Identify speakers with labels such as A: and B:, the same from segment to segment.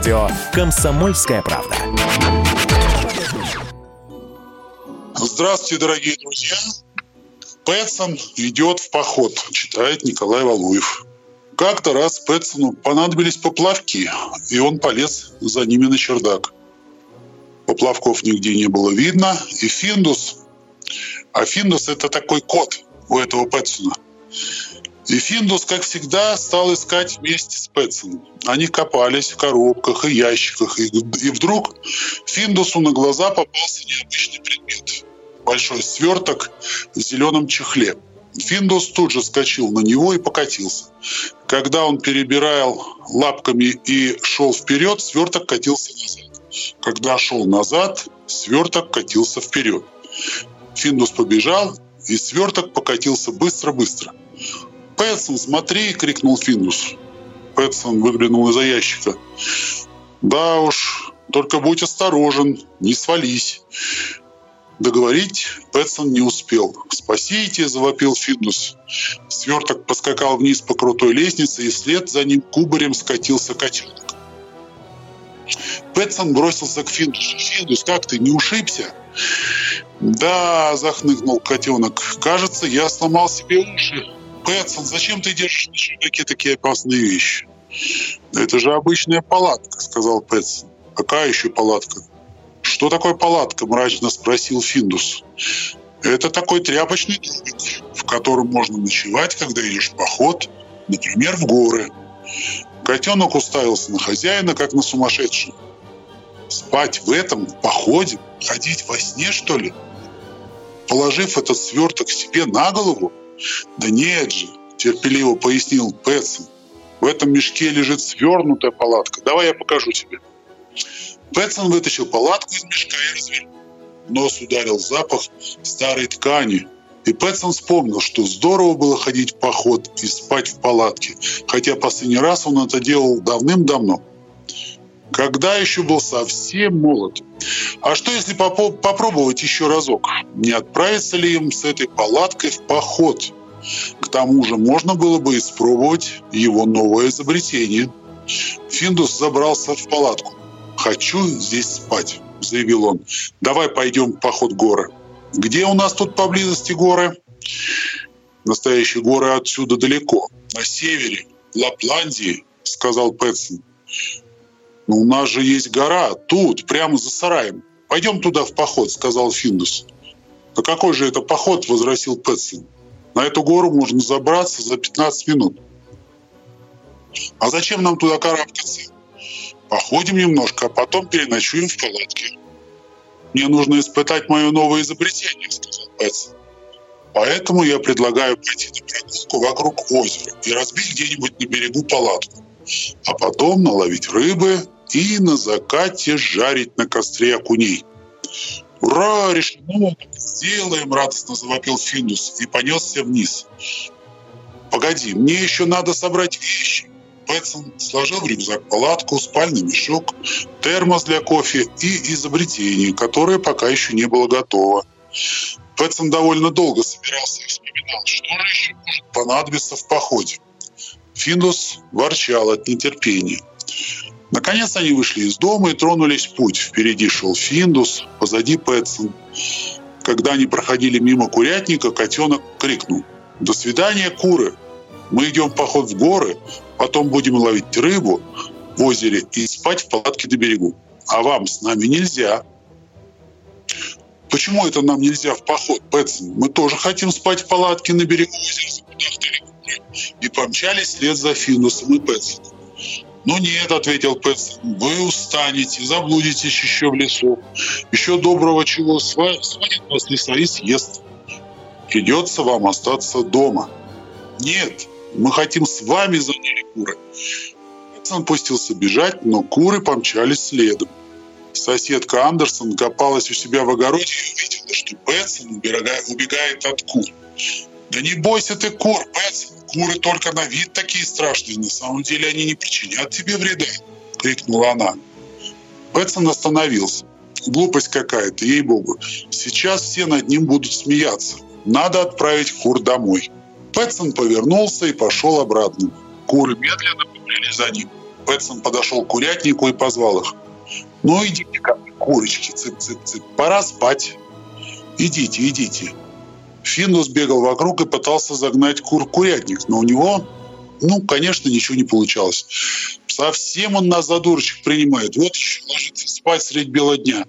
A: радио «Комсомольская правда».
B: Здравствуйте, дорогие друзья. Пэтсон идет в поход, читает Николай Валуев. Как-то раз Пэтсону понадобились поплавки, и он полез за ними на чердак. Поплавков нигде не было видно, и Финдус, а Финдус это такой кот у этого Пэтсона, и Финдус, как всегда, стал искать вместе с Пэтсоном. Они копались в коробках и ящиках, и, и вдруг Финдусу на глаза попался необычный предмет. Большой сверток в зеленом чехле. Финдус тут же скочил на него и покатился. Когда он перебирал лапками и шел вперед, сверток катился назад. Когда шел назад, сверток катился вперед. Финдус побежал, и сверток покатился быстро-быстро. «Пэтсон, смотри!» — крикнул Финдус. Пэтсон выглянул из-за ящика. «Да уж, только будь осторожен, не свались». Договорить Пэтсон не успел. «Спасите!» – завопил Финдус. Сверток поскакал вниз по крутой лестнице, и вслед за ним кубарем скатился котенок. Пэтсон бросился к Финдусу. «Финдус, как ты, не ушибся?» «Да», – захныкнул котенок. «Кажется, я сломал себе уши». Пэтсон, зачем ты держишь на чердаке такие опасные вещи? Это же обычная палатка, сказал Пэтсон. Какая еще палатка? Что такое палатка? Мрачно спросил Финдус. Это такой тряпочный домик, в котором можно ночевать, когда идешь в поход, например, в горы. Котенок уставился на хозяина, как на сумасшедшего. Спать в этом, в походе, ходить во сне, что ли? Положив этот сверток себе на голову, «Да нет же», – терпеливо пояснил Пэтсон. «В этом мешке лежит свернутая палатка. Давай я покажу тебе». Пэтсон вытащил палатку из мешка и развернул. Нос ударил запах старой ткани. И Пэтсон вспомнил, что здорово было ходить в поход и спать в палатке, хотя последний раз он это делал давным-давно. Когда еще был совсем молод. А что если попробовать еще разок? Не отправиться ли им с этой палаткой в поход? К тому же можно было бы испробовать его новое изобретение. Финдус забрался в палатку. «Хочу здесь спать», – заявил он. «Давай пойдем в поход горы». «Где у нас тут поблизости горы?» «Настоящие горы отсюда далеко, на севере, Лапландии», – сказал Пэтсон. «Но у нас же есть гора, тут, прямо за сараем. Пойдем туда в поход», — сказал Финдус. «А какой же это поход?» — возразил Пэтсон. «На эту гору можно забраться за 15 минут». «А зачем нам туда карабкаться?» «Походим немножко, а потом переночуем в палатке». «Мне нужно испытать мое новое изобретение», — сказал Пэтсон. «Поэтому я предлагаю пойти на прогулку вокруг озера и разбить где-нибудь на берегу палатку, а потом наловить рыбы и на закате жарить на костре окуней. «Ура! Решено! Сделаем!» – радостно завопил Финдус и понесся вниз. «Погоди, мне еще надо собрать вещи!» Пэтсон сложил в рюкзак палатку, спальный мешок, термос для кофе и изобретение, которое пока еще не было готово. Пэтсон довольно долго собирался и вспоминал, что же еще может понадобиться в походе. Финдус ворчал от нетерпения. Наконец они вышли из дома и тронулись в путь. Впереди шел Финдус, позади Пэтсон. Когда они проходили мимо курятника, котенок крикнул. «До свидания, куры! Мы идем в поход в горы, потом будем ловить рыбу в озере и спать в палатке на берегу. А вам с нами нельзя!» «Почему это нам нельзя в поход, Пэтсон? Мы тоже хотим спать в палатке на берегу озера». И помчались вслед за Финдусом и Пэтсоном. «Ну нет», — ответил Пэтс, — «вы устанете, заблудитесь еще в лесу. Еще доброго чего свалит вас леса и съест. Придется вам остаться дома». «Нет, мы хотим с вами», — заняли куры. Пэтсон пустился бежать, но куры помчались следом. Соседка Андерсон копалась у себя в огороде и увидела, что Пэтсон убегает от кур. «Да не бойся ты кур, Пэтсон!» Куры только на вид такие страшные, на самом деле они не причинят тебе вреда!» — крикнула она. Пэтсон остановился. Глупость какая-то, ей-богу. Сейчас все над ним будут смеяться. Надо отправить кур домой. Пэтсон повернулся и пошел обратно. Куры медленно побрели за ним. Пэтсон подошел к курятнику и позвал их. «Ну, идите ко мне, курочки, цып-цып-цып, пора спать. Идите, идите». Финдус бегал вокруг и пытался загнать кур курятник, но у него, ну, конечно, ничего не получалось. Совсем он нас за дурочек принимает. Вот еще ложится спать средь бела дня.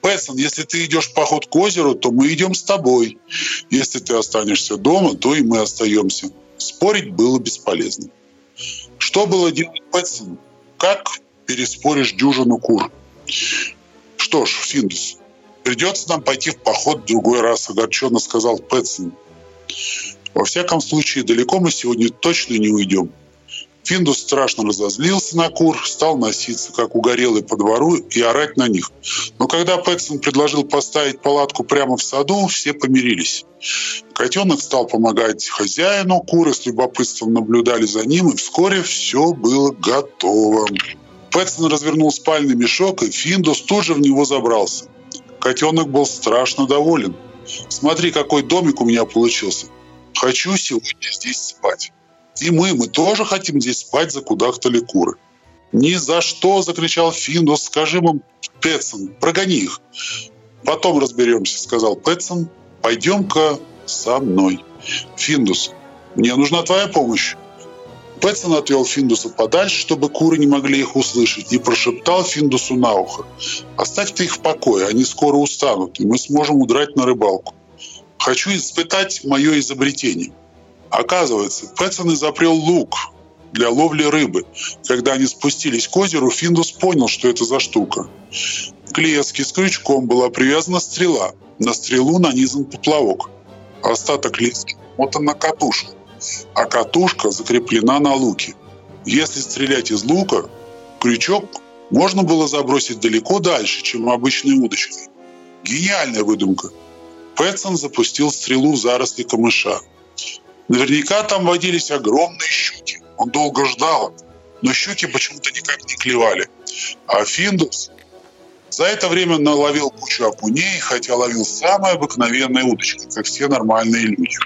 B: Пэтсон, если ты идешь в поход к озеру, то мы идем с тобой. Если ты останешься дома, то и мы остаемся. Спорить было бесполезно. Что было делать Пэтсону? Как переспоришь дюжину кур? Что ж, Финдус, придется нам пойти в поход в другой раз, огорченно сказал Пэтсон. Во всяком случае, далеко мы сегодня точно не уйдем. Финдус страшно разозлился на кур, стал носиться, как угорелый по двору, и орать на них. Но когда Пэтсон предложил поставить палатку прямо в саду, все помирились. Котенок стал помогать хозяину, куры с любопытством наблюдали за ним, и вскоре все было готово. Пэтсон развернул спальный мешок, и Финдус тут же в него забрался. Котенок был страшно доволен. «Смотри, какой домик у меня получился. Хочу сегодня здесь спать». И мы, мы тоже хотим здесь спать, закудахтали куры. «Ни за что!» – закричал Финдус. «Скажи им, Пэтсон, прогони их!» «Потом разберемся», – сказал Пэтсон. «Пойдем-ка со мной». «Финдус, мне нужна твоя помощь». Пэтсон отвел Финдуса подальше, чтобы куры не могли их услышать, и прошептал Финдусу на ухо. «Оставь ты их в покое, они скоро устанут, и мы сможем удрать на рыбалку. Хочу испытать мое изобретение». Оказывается, Пэтсон изобрел лук для ловли рыбы. Когда они спустились к озеру, Финдус понял, что это за штука. К леске с крючком была привязана стрела. На стрелу нанизан поплавок. Остаток лески мотан на катушку, а катушка закреплена на луке. Если стрелять из лука, крючок можно было забросить далеко дальше, чем обычной удочкой. Гениальная выдумка. Пэтсон запустил стрелу в заросли камыша. Наверняка там водились огромные щуки. Он долго ждал, но щуки почему-то никак не клевали. А Финдус за это время наловил кучу окуней, хотя ловил самые обыкновенные удочки, как все нормальные люди.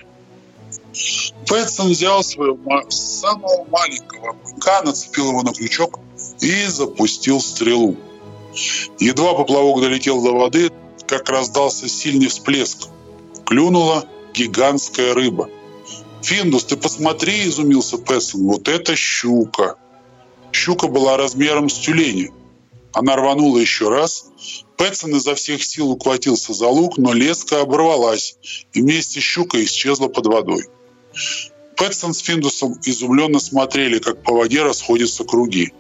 B: Пэтсон взял своего самого маленького окунька, нацепил его на крючок и запустил стрелу. Едва поплавок долетел до воды, как раздался сильный всплеск. Клюнула гигантская рыба – «Финдус, ты посмотри!» – изумился Пессон. «Вот это щука!» Щука была размером с тюленя. Она рванула еще раз. Пэтсон изо всех сил ухватился за лук, но леска оборвалась, и вместе с щукой исчезла под водой. Пэтсон с Финдусом изумленно смотрели, как по воде расходятся круги.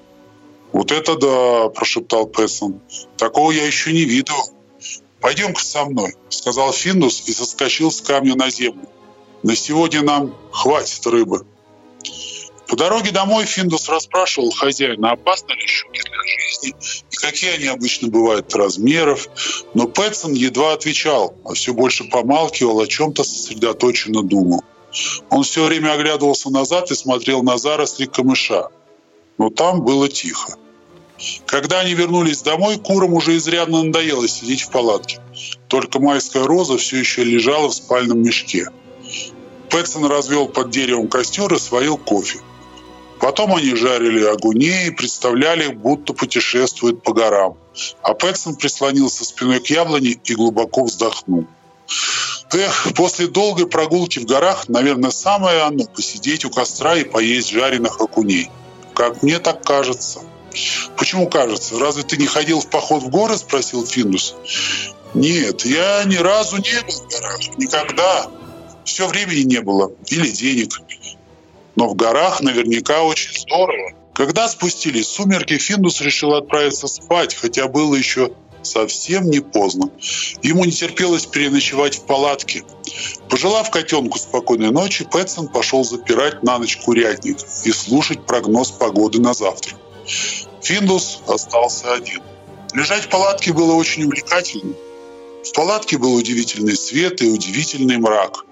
B: «Вот это да!» – прошептал Пэтсон. «Такого я еще не видел». «Пойдем-ка со мной», – сказал Финдус и соскочил с камня на землю. На сегодня нам хватит рыбы. По дороге домой Финдус расспрашивал хозяина, опасны ли щуки для жизни и какие они обычно бывают размеров. Но Пэтсон едва отвечал, а все больше помалкивал, о чем-то сосредоточенно думал. Он все время оглядывался назад и смотрел на заросли камыша. Но там было тихо. Когда они вернулись домой, курам уже изрядно надоело сидеть в палатке. Только майская роза все еще лежала в спальном мешке – Пэтсон развел под деревом костер и сварил кофе. Потом они жарили огуней и представляли, будто путешествуют по горам. А Пэтсон прислонился спиной к яблоне и глубоко вздохнул. Эх, после долгой прогулки в горах, наверное, самое оно – посидеть у костра и поесть жареных окуней. Как мне так кажется. Почему кажется? Разве ты не ходил в поход в горы? Спросил Финдус. Нет, я ни разу не был в горах. Никогда все времени не было или денег. Но в горах наверняка очень здорово. Когда спустились сумерки, Финдус решил отправиться спать, хотя было еще совсем не поздно. Ему не терпелось переночевать в палатке. Пожелав котенку спокойной ночи, Пэтсон пошел запирать на ночь курятник и слушать прогноз погоды на завтра. Финдус остался один. Лежать в палатке было очень увлекательно. В палатке был удивительный свет и удивительный мрак.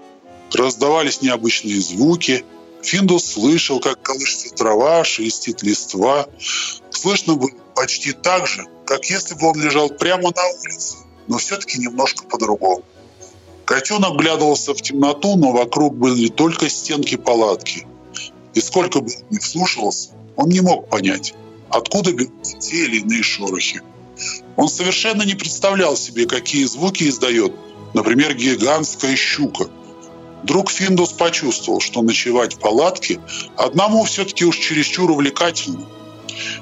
B: Раздавались необычные звуки. Финдус слышал, как колышется трава, шелестит листва. Слышно было почти так же, как если бы он лежал прямо на улице, но все-таки немножко по-другому. Котенок глядывался в темноту, но вокруг были только стенки палатки. И сколько бы он ни вслушивался, он не мог понять, откуда те или иные шорохи. Он совершенно не представлял себе, какие звуки издает, например, гигантская щука. Друг Финдус почувствовал, что ночевать в палатке одному все-таки уж чересчур увлекательно.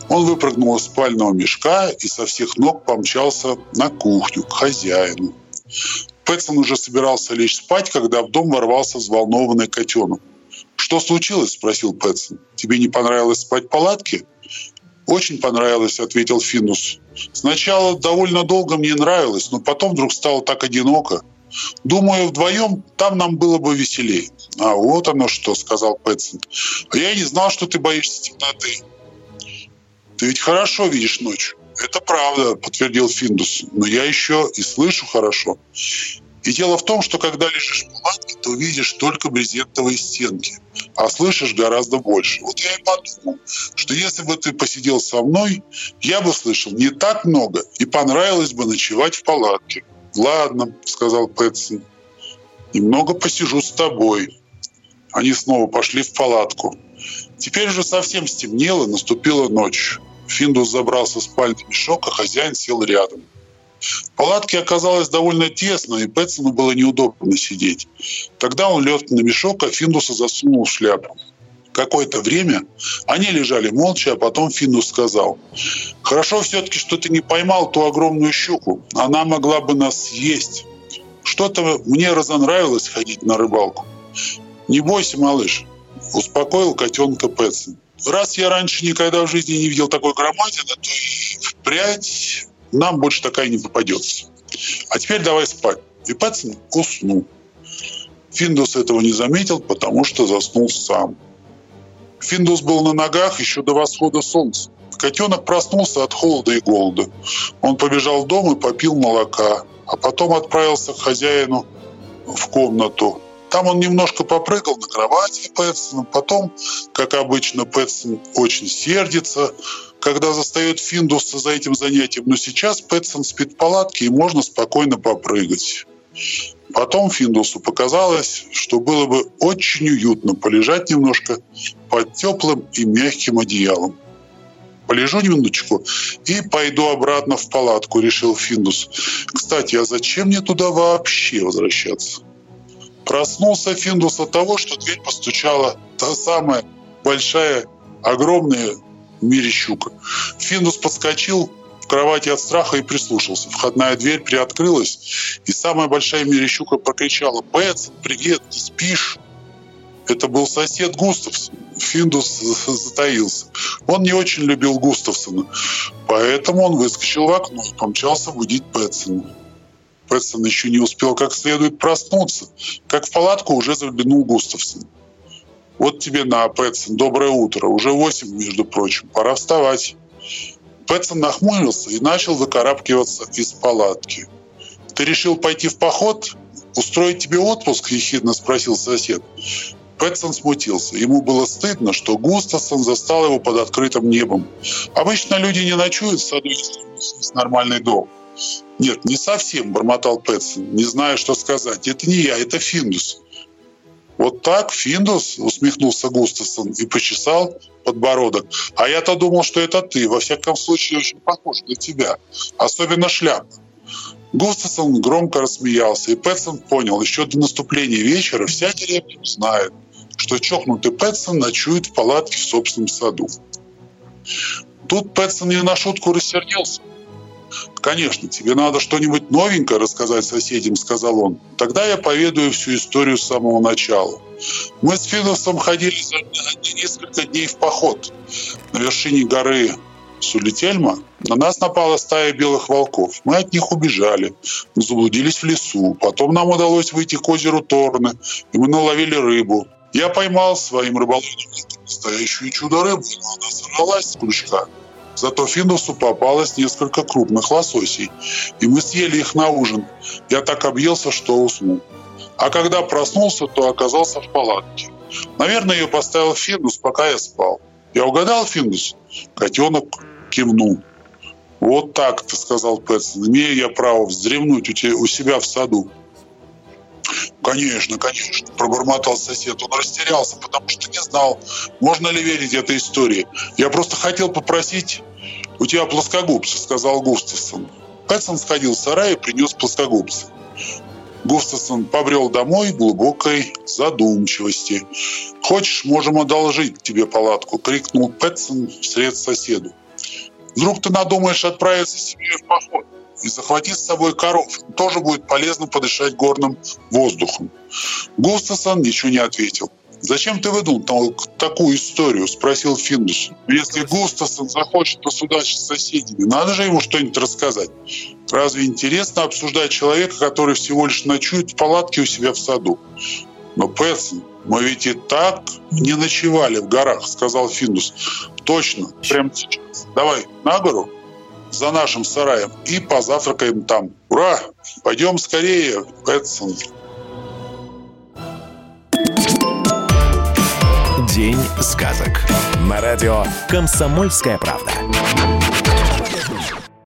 B: Он выпрыгнул из спального мешка и со всех ног помчался на кухню к хозяину. Пэтсон уже собирался лечь спать, когда в дом ворвался взволнованный котенок. «Что случилось?» – спросил Пэтсон. «Тебе не понравилось спать в палатке?» «Очень понравилось», — ответил Финус. «Сначала довольно долго мне нравилось, но потом вдруг стало так одиноко. Думаю, вдвоем там нам было бы веселее». «А вот оно что», — сказал Пэтсон. «А я не знал, что ты боишься темноты». «Ты ведь хорошо видишь ночью». «Это правда», — подтвердил Финдус. «Но я еще и слышу хорошо. И дело в том, что когда лежишь в палатке, то видишь только брезентовые стенки, а слышишь гораздо больше. Вот я и подумал, что если бы ты посидел со мной, я бы слышал не так много и понравилось бы ночевать в палатке. «Ладно», — сказал Пэтсон, — «немного посижу с тобой». Они снова пошли в палатку. Теперь уже совсем стемнело, наступила ночь. Финдус забрался в спальный мешок, а хозяин сел рядом. В палатке оказалось довольно тесно, и Пэтсону было неудобно сидеть. Тогда он лег на мешок, а Финдуса засунул в шляпу. Какое-то время они лежали молча, а потом Финдус сказал, «Хорошо все-таки, что ты не поймал ту огромную щуку. Она могла бы нас съесть. Что-то мне разонравилось ходить на рыбалку. Не бойся, малыш», – успокоил котенка Пэтсон. «Раз я раньше никогда в жизни не видел такой громадины, то и впрядь нам больше такая не попадется. А теперь давай спать. И Пэтсон уснул. Финдус этого не заметил, потому что заснул сам. Финдус был на ногах еще до восхода солнца. Котенок проснулся от холода и голода. Он побежал в дом и попил молока, а потом отправился к хозяину в комнату. Там он немножко попрыгал на кровати Пэтсона. Потом, как обычно, Пэтсон очень сердится, когда застает Финдуса за этим занятием. Но сейчас Пэтсон спит в палатке, и можно спокойно попрыгать. Потом Финдусу показалось, что было бы очень уютно полежать немножко под теплым и мягким одеялом. Полежу минуточку и пойду обратно в палатку, решил Финдус. Кстати, а зачем мне туда вообще возвращаться? Проснулся Финдус от того, что дверь постучала та самая большая, огромная в мире щука. Финдус подскочил в кровати от страха и прислушался. Входная дверь приоткрылась, и самая большая в прокричала «Бетсон, привет, ты спишь?» Это был сосед Густавсон. Финдус затаился. Он не очень любил Густавсона, поэтому он выскочил в окно и помчался будить Пэтсона. Пэтсон еще не успел как следует проснуться, как в палатку уже заглянул Густавсон. Вот тебе на, Пэтсон, доброе утро. Уже восемь, между прочим. Пора вставать. Пэтсон нахмурился и начал выкарабкиваться из палатки. «Ты решил пойти в поход? Устроить тебе отпуск?» – ехидно спросил сосед. Пэтсон смутился. Ему было стыдно, что Густавсон застал его под открытым небом. Обычно люди не ночуют в саду, если у них есть нормальный дом. «Нет, не совсем», – бормотал Пэтсон, не знаю, что сказать. «Это не я, это Финдус. Вот так, Финдус, усмехнулся Густавсон и почесал подбородок. А я-то думал, что это ты. Во всяком случае, очень похож на тебя. Особенно шляпа. Густавсон громко рассмеялся, и Пэтсон понял, еще до наступления вечера вся деревня знает, что чокнутый Пэтсон ночует в палатке в собственном саду. Тут Пэтсон не на шутку рассердился – «Конечно, тебе надо что-нибудь новенькое рассказать соседям», — сказал он. «Тогда я поведаю всю историю с самого начала. Мы с Финосом ходили за несколько дней в поход. На вершине горы Сулительма на нас напала стая белых волков. Мы от них убежали, заблудились в лесу. Потом нам удалось выйти к озеру Торны, и мы наловили рыбу. Я поймал своим рыболовным настоящую чудо-рыбу, но она сорвалась с крючка. Зато Финусу попалось несколько крупных лососей, и мы съели их на ужин. Я так объелся, что уснул. А когда проснулся, то оказался в палатке. Наверное, ее поставил Финус, пока я спал. Я угадал, Финус? Котенок кивнул. «Вот так, сказал Пэтсон, имею я право вздремнуть у, тебя, у себя в саду». Конечно, конечно, пробормотал сосед. Он растерялся, потому что не знал, можно ли верить этой истории. Я просто хотел попросить у тебя плоскогубцы, сказал Густавсон. Пэтсон сходил в сарай и принес плоскогубцы. Густавсон побрел домой глубокой задумчивости. «Хочешь, можем одолжить тебе палатку!» — крикнул Пэтсон вслед соседу. «Вдруг ты надумаешь отправиться с семьей в поход?» И захватить с собой коров. Тоже будет полезно подышать горным воздухом. Густасон ничего не ответил. «Зачем ты выдумал такую историю?» – спросил Финдус. «Если Густасон захочет посудачить с соседями, надо же ему что-нибудь рассказать. Разве интересно обсуждать человека, который всего лишь ночует в палатке у себя в саду?» «Но, Пэтсон, мы ведь и так не ночевали в горах», – сказал Финдус. «Точно, прямо сейчас. Давай на гору за нашим сараем и позавтракаем там. Ура! Пойдем скорее, Пэтсон.
A: День сказок. На радио «Комсомольская правда».